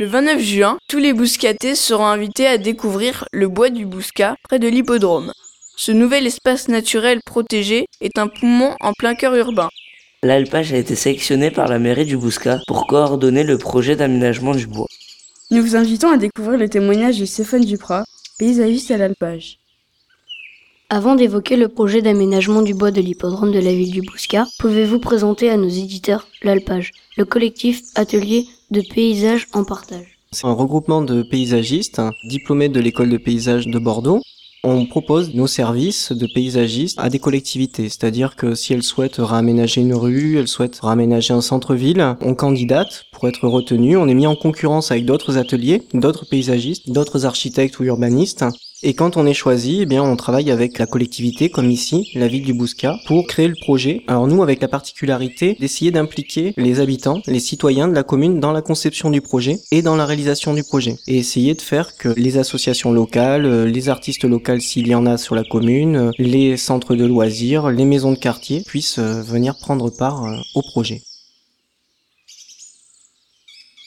Le 29 juin, tous les bouscatés seront invités à découvrir le bois du Bouscat près de l'hippodrome. Ce nouvel espace naturel protégé est un poumon en plein cœur urbain. L'alpage a été sélectionné par la mairie du Bouscat pour coordonner le projet d'aménagement du bois. Nous vous invitons à découvrir le témoignage de Stéphane Duprat, paysagiste à l'alpage. Avant d'évoquer le projet d'aménagement du bois de l'hippodrome de la ville du Bouscat, pouvez-vous présenter à nos éditeurs l'Alpage, le collectif atelier de paysage en partage? C'est un regroupement de paysagistes diplômés de l'école de paysage de Bordeaux. On propose nos services de paysagistes à des collectivités, c'est-à-dire que si elles souhaitent réaménager une rue, elles souhaitent réaménager un centre-ville, on candidate pour être retenu, on est mis en concurrence avec d'autres ateliers, d'autres paysagistes, d'autres architectes ou urbanistes et quand on est choisi, eh bien, on travaille avec la collectivité, comme ici, la ville du Bouscat, pour créer le projet. Alors nous, avec la particularité d'essayer d'impliquer les habitants, les citoyens de la commune dans la conception du projet et dans la réalisation du projet. Et essayer de faire que les associations locales, euh, les artistes locaux s'il y en a sur la commune, euh, les centres de loisirs, les maisons de quartier puissent euh, venir prendre part au projet.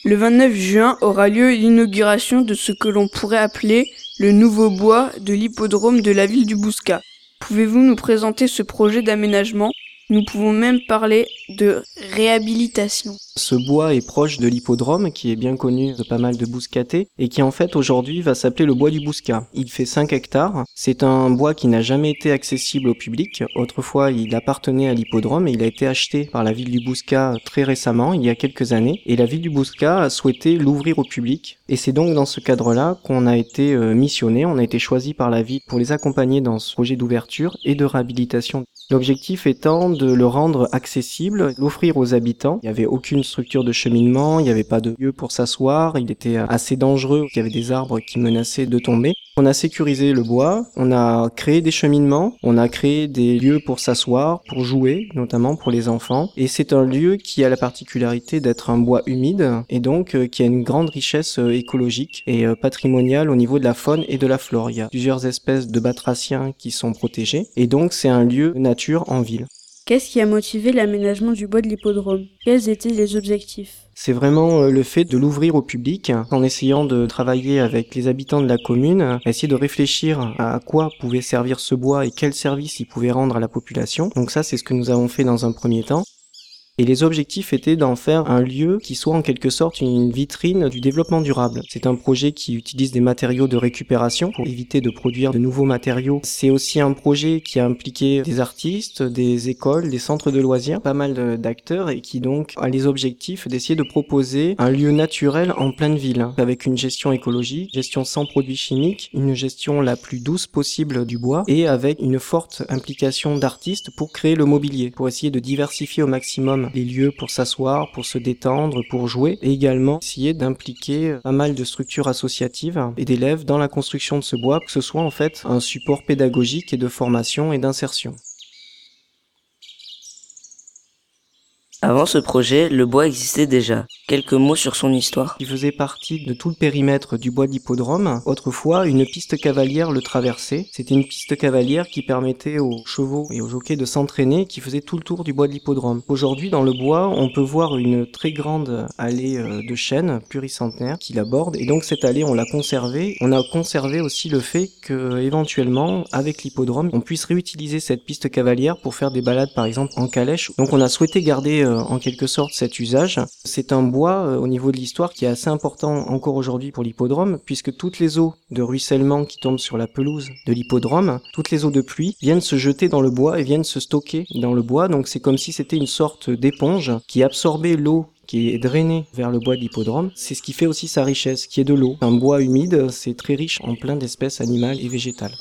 Le 29 juin aura lieu l'inauguration de ce que l'on pourrait appeler le nouveau bois de l'hippodrome de la ville du Bouscat. Pouvez-vous nous présenter ce projet d'aménagement? Nous pouvons même parler de réhabilitation. Ce bois est proche de l'hippodrome, qui est bien connu de pas mal de bouscatés, et qui en fait aujourd'hui va s'appeler le bois du Bouscat. Il fait 5 hectares. C'est un bois qui n'a jamais été accessible au public. Autrefois, il appartenait à l'hippodrome et il a été acheté par la ville du Bouscat très récemment, il y a quelques années. Et la ville du Bouscat a souhaité l'ouvrir au public. Et c'est donc dans ce cadre-là qu'on a été euh, missionné, on a été choisi par la ville pour les accompagner dans ce projet d'ouverture et de réhabilitation. L'objectif étant de le rendre accessible, l'offrir aux habitants. Il n'y avait aucune structure de cheminement, il n'y avait pas de lieu pour s'asseoir, il était assez dangereux, il y avait des arbres qui menaçaient de tomber. On a sécurisé le bois, on a créé des cheminements, on a créé des lieux pour s'asseoir, pour jouer, notamment pour les enfants. Et c'est un lieu qui a la particularité d'être un bois humide et donc euh, qui a une grande richesse euh, écologique et euh, patrimoniale au niveau de la faune et de la flore. Il y a plusieurs espèces de batraciens qui sont protégés et donc c'est un lieu nature en ville. Qu'est-ce qui a motivé l'aménagement du bois de l'hippodrome? Quels étaient les objectifs? C'est vraiment euh, le fait de l'ouvrir au public en essayant de travailler avec les habitants de la commune, essayer de réfléchir à quoi pouvait servir ce bois et quel service il pouvait rendre à la population. Donc ça, c'est ce que nous avons fait dans un premier temps. Et les objectifs étaient d'en faire un lieu qui soit en quelque sorte une vitrine du développement durable. C'est un projet qui utilise des matériaux de récupération pour éviter de produire de nouveaux matériaux. C'est aussi un projet qui a impliqué des artistes, des écoles, des centres de loisirs, pas mal d'acteurs et qui donc a les objectifs d'essayer de proposer un lieu naturel en pleine ville avec une gestion écologique, gestion sans produits chimiques, une gestion la plus douce possible du bois et avec une forte implication d'artistes pour créer le mobilier, pour essayer de diversifier au maximum les lieux pour s'asseoir, pour se détendre, pour jouer, et également essayer d'impliquer pas mal de structures associatives et d'élèves dans la construction de ce bois, que ce soit en fait un support pédagogique et de formation et d'insertion. Avant ce projet, le bois existait déjà. Quelques mots sur son histoire. Il faisait partie de tout le périmètre du bois d'hippodrome. Autrefois, une piste cavalière le traversait. C'était une piste cavalière qui permettait aux chevaux et aux jockeys de s'entraîner, qui faisait tout le tour du bois de l'hippodrome. Aujourd'hui, dans le bois, on peut voir une très grande allée euh, de chêne pluricentenaire qui l'aborde. Et donc cette allée, on l'a conservée. On a conservé aussi le fait que, éventuellement, avec l'hippodrome, on puisse réutiliser cette piste cavalière pour faire des balades, par exemple, en calèche. Donc on a souhaité garder euh, en quelque sorte cet usage. C'est un bois euh, au niveau de l'histoire qui est assez important encore aujourd'hui pour l'hippodrome puisque toutes les eaux de ruissellement qui tombent sur la pelouse de l'hippodrome, toutes les eaux de pluie viennent se jeter dans le bois et viennent se stocker dans le bois. Donc c'est comme si c'était une sorte d'éponge qui absorbait l'eau qui est drainée vers le bois de l'hippodrome. C'est ce qui fait aussi sa richesse, qui est de l'eau. Un bois humide, c'est très riche en plein d'espèces animales et végétales.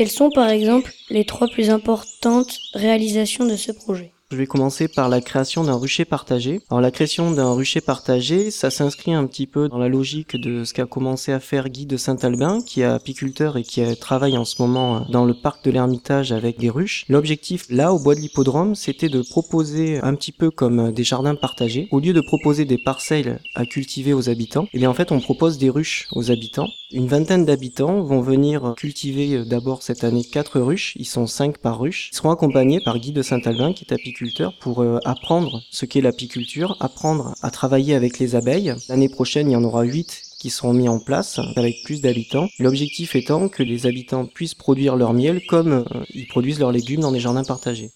Quelles sont par exemple les trois plus importantes réalisations de ce projet? Je vais commencer par la création d'un rucher partagé. Alors la création d'un rucher partagé, ça s'inscrit un petit peu dans la logique de ce qu'a commencé à faire Guy de Saint-Albin, qui est apiculteur et qui travaille en ce moment euh, dans le parc de l'Ermitage avec des ruches. L'objectif là, au bois de l'hippodrome, c'était de proposer un petit peu comme euh, des jardins partagés. Au lieu de proposer des parcelles à cultiver aux habitants, eh bien en fait on propose des ruches aux habitants Une vingtaine d'habitants vont venir cultiver euh, d'abord cette année quatre ruches. Ils sont cinq par ruche. Ils seront accompagnés par Guy de Saint-Albin, qui est apiculteur, pour euh, apprendre ce qu'est l'apiculture, apprendre à travailler avec les abeilles. L'année prochaine, il y en aura huit qui seront mis en place avec plus d'habitants. L'objectif étant que les habitants puissent produire leur miel comme euh, ils produisent leurs légumes dans des jardins partagés.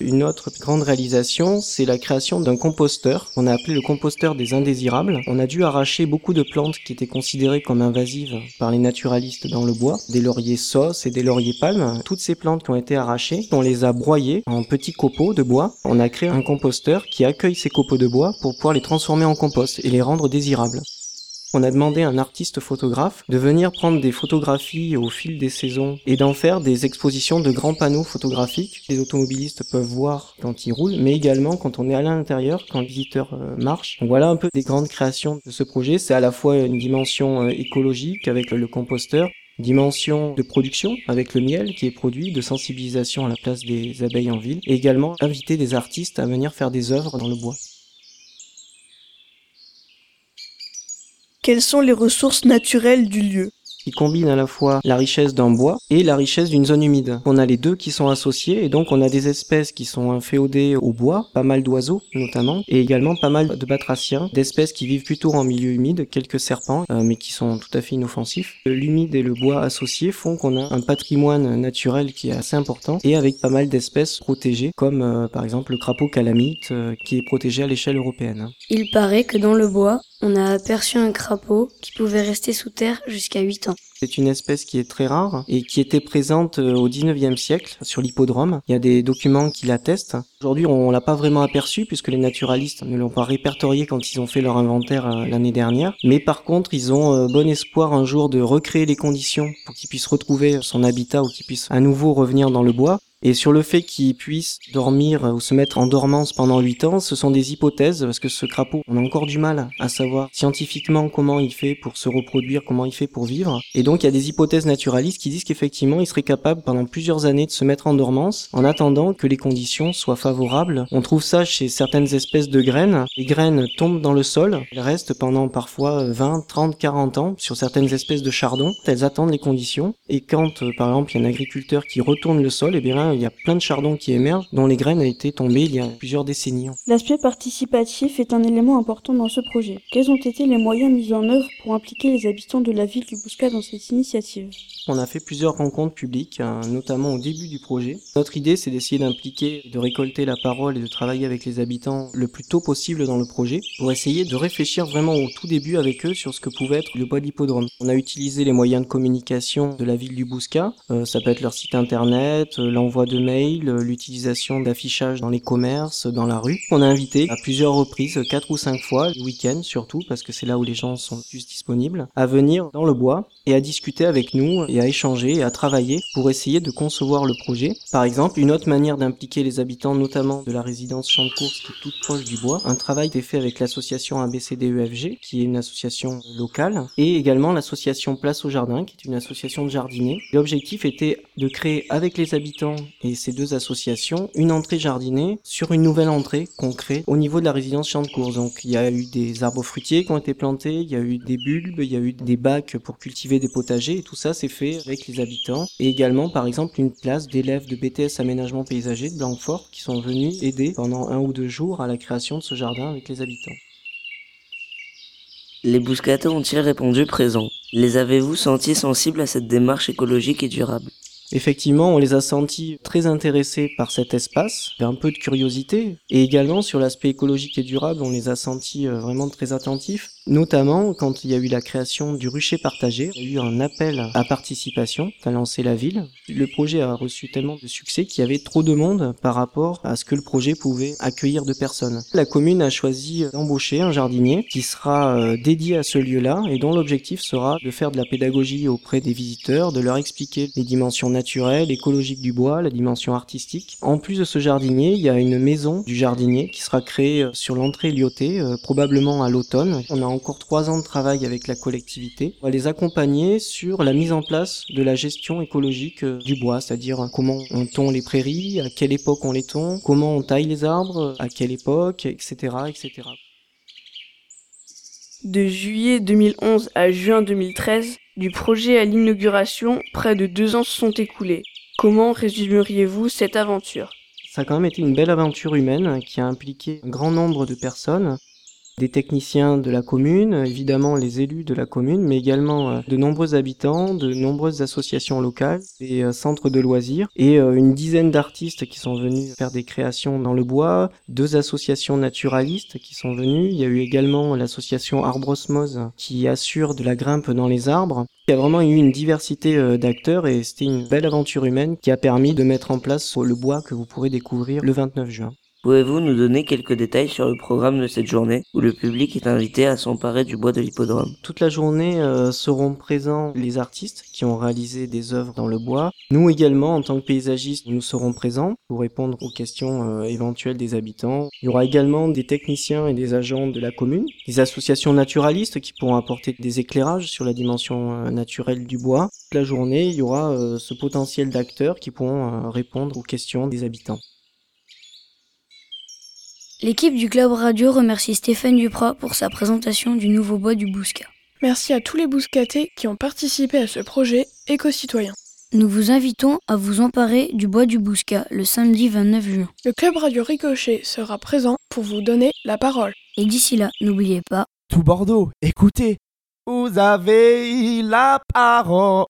Une autre grande réalisation, c'est la création d'un composteur. On a appelé le composteur des indésirables. On a dû arracher beaucoup de plantes qui étaient considérées comme invasives par les naturalistes dans le bois, des lauriers sauces et des lauriers palmes. Toutes ces plantes qui ont été arrachées, on les a broyées en petits copeaux de bois. On a créé un composteur qui accueille ces copeaux de bois pour pouvoir les transformer en compost et les rendre désirables. On a demandé à un artiste photographe de venir prendre des photographies au fil des saisons et d'en faire des expositions de grands panneaux photographiques. Les automobilistes peuvent voir quand ils roulent, mais également quand on est à l'intérieur, quand le visiteur euh, marche. voilà un peu des grandes créations de ce projet. C'est à la fois une dimension euh, écologique avec le composteur, dimension de production avec le miel qui est produit, de sensibilisation à la place des abeilles en ville, et également inviter des artistes à venir faire des œuvres dans le bois. Quelles sont les ressources naturelles du lieu? Qui combine à la fois la richesse d'un bois et la richesse d'une zone humide. On a les deux qui sont associés et donc on a des espèces qui sont féodées au bois, pas mal d'oiseaux notamment, et également pas mal de batraciens, d'espèces qui vivent plutôt en milieu humide, quelques serpents, euh, mais qui sont tout à fait inoffensifs. L'humide et le bois associés font qu'on a un patrimoine naturel qui est assez important et avec pas mal d'espèces protégées, comme euh, par exemple le crapaud calamite euh, qui est protégé à l'échelle européenne. Il paraît que dans le bois, on a aperçu un crapaud qui pouvait rester sous terre jusqu'à 8 ans. C'est une espèce qui est très rare et qui était présente euh, au 19e siècle sur l'hippodrome. Il y a des documents qui l'attestent. Aujourd'hui, on l'a pas vraiment aperçu puisque les naturalistes ne l'ont pas répertorié quand ils ont fait leur inventaire euh, l'année dernière. Mais par contre, ils ont euh, bon espoir un jour de recréer les conditions pour qu'il puisse retrouver son habitat ou qu'il puisse à nouveau revenir dans le bois. Et sur le fait qu'il puisse dormir ou se mettre en dormance pendant 8 ans, ce sont des hypothèses, parce que ce crapaud, on a encore du mal à savoir scientifiquement comment il fait pour se reproduire, comment il fait pour vivre. Et donc il y a des hypothèses naturalistes qui disent qu'effectivement il serait capable pendant plusieurs années de se mettre en dormance en attendant que les conditions soient favorables. On trouve ça chez certaines espèces de graines. Les graines tombent dans le sol, elles restent pendant parfois 20, 30, 40 ans sur certaines espèces de chardon. Elles attendent les conditions. Et quand euh, par exemple il y a un agriculteur qui retourne le sol, et eh il y a plein de chardons qui émergent dont les graines ont été tombées il y a plusieurs décennies. L'aspect participatif est un élément important dans ce projet. Quels ont été les moyens mis en œuvre pour impliquer les habitants de la ville du Bouscat dans cette initiative? On a fait plusieurs rencontres publiques, hein, notamment au début du projet. Notre idée, c'est d'essayer d'impliquer, de récolter la parole et de travailler avec les habitants le plus tôt possible dans le projet pour essayer de réfléchir vraiment au tout début avec eux sur ce que pouvait être le bois d'hippodrome. On a utilisé les moyens de communication de la ville du Bouscat. Euh, ça peut être leur site internet, euh, de mails, euh, l'utilisation d'affichage dans les commerces, dans la rue. On a invité à plusieurs reprises, quatre ou cinq fois, le week-end surtout, parce que c'est là où les gens sont plus disponibles, à venir dans le bois et à discuter avec nous et à échanger et à travailler pour essayer de concevoir le projet. Par exemple, une autre manière d'impliquer les habitants, notamment de la résidence Champ de Course qui est toute proche du bois, un travail est fait avec l'association ABCDEFG, qui est une association locale, et également l'association Place au Jardin, qui est une association de jardiniers. L'objectif était de créer avec les habitants et ces deux associations une entrée jardinée sur une nouvelle entrée qu'on crée au niveau de la résidence Champ de. Donc il y a eu des arbres fruitiers qui ont été plantés, il y a eu des bulbes, il y a eu des bacs pour cultiver des potagers et tout ça c'est fait avec les habitants et également par exemple une place d'élèves de BTS aménagement paysager de Blanquefort qui sont venus aider pendant un ou deux jours à la création de ce jardin avec les habitants. Les Bouscatés ont-ils répondu présent? Les avez-vous sentis sensibles à cette démarche écologique et durable? Effectivement, on les a sentis très intéressés par cet espace, un peu de curiosité, et également sur l'aspect écologique et durable, on les a sentis euh, vraiment très attentifs. Notamment quand il y a eu la création du rucher partagé, il y a eu un appel à participation qu'a lancé la ville. Le projet a reçu tellement de succès qu'il y avait trop de monde par rapport à ce que le projet pouvait accueillir de personnes. La commune a choisi d'embaucher un jardinier qui sera euh, dédié à ce lieu-là et dont l'objectif sera de faire de la pédagogie auprès des visiteurs, de leur expliquer les dimensions naturelles, écologiques du bois, la dimension artistique. En plus de ce jardinier, il y a une maison du jardinier qui sera créée euh, sur l'entrée Lyoté, euh, probablement à l'automne. Encore trois ans de travail avec la collectivité. On va les accompagner sur la mise en place de la gestion écologique euh, du bois, c'est-à-dire comment on tond les prairies, à quelle époque on les tond, comment on taille les arbres, à quelle époque, etc., etc. De juillet 2011 à juin 2013, du projet à l'inauguration, près de deux ans se sont écoulés. Comment résumeriez-vous cette aventure? Ça a quand même été une belle aventure humaine qui a impliqué un grand nombre de personnes des techniciens de la commune, évidemment les élus de la commune, mais également euh, de nombreux habitants, de nombreuses associations locales, des euh, centres de loisirs et euh, une dizaine d'artistes qui sont venus faire des créations dans le bois, deux associations naturalistes qui sont venues, il y a eu également l'association Arbrosmose qui assure de la grimpe dans les arbres. Il y a vraiment eu une diversité d'acteurs et c'était une belle aventure humaine qui a permis de mettre en place le bois que vous pourrez découvrir le 29 juin. Pouvez-vous nous donner quelques détails sur le programme de cette journée où le public est invité à s'emparer du bois de l'hippodrome? Toute la journée euh, seront présents les artistes qui ont réalisé des œuvres dans le bois. Nous également, en tant que paysagistes, nous serons présents pour répondre aux questions euh, éventuelles des habitants. Il y aura également des techniciens et des agents de la commune, des associations naturalistes qui pourront apporter des éclairages sur la dimension euh, naturelle du bois. Toute la journée, il y aura ce potentiel d'acteurs qui pourront répondre aux questions des habitants. L'équipe du Club Radio remercie Stéphane Duprat pour sa présentation du nouveau bois du Bouscat. Merci à tous les Bouscatés qui ont participé à ce projet éco-citoyen. Nous vous invitons à vous emparer du bois du Bouscat le samedi 29 juin. Le Club Radio Ricochet sera présent pour vous donner la parole. Et d'ici là, n'oubliez pas... Tout Bordeaux, écoutez, vous avez la parole.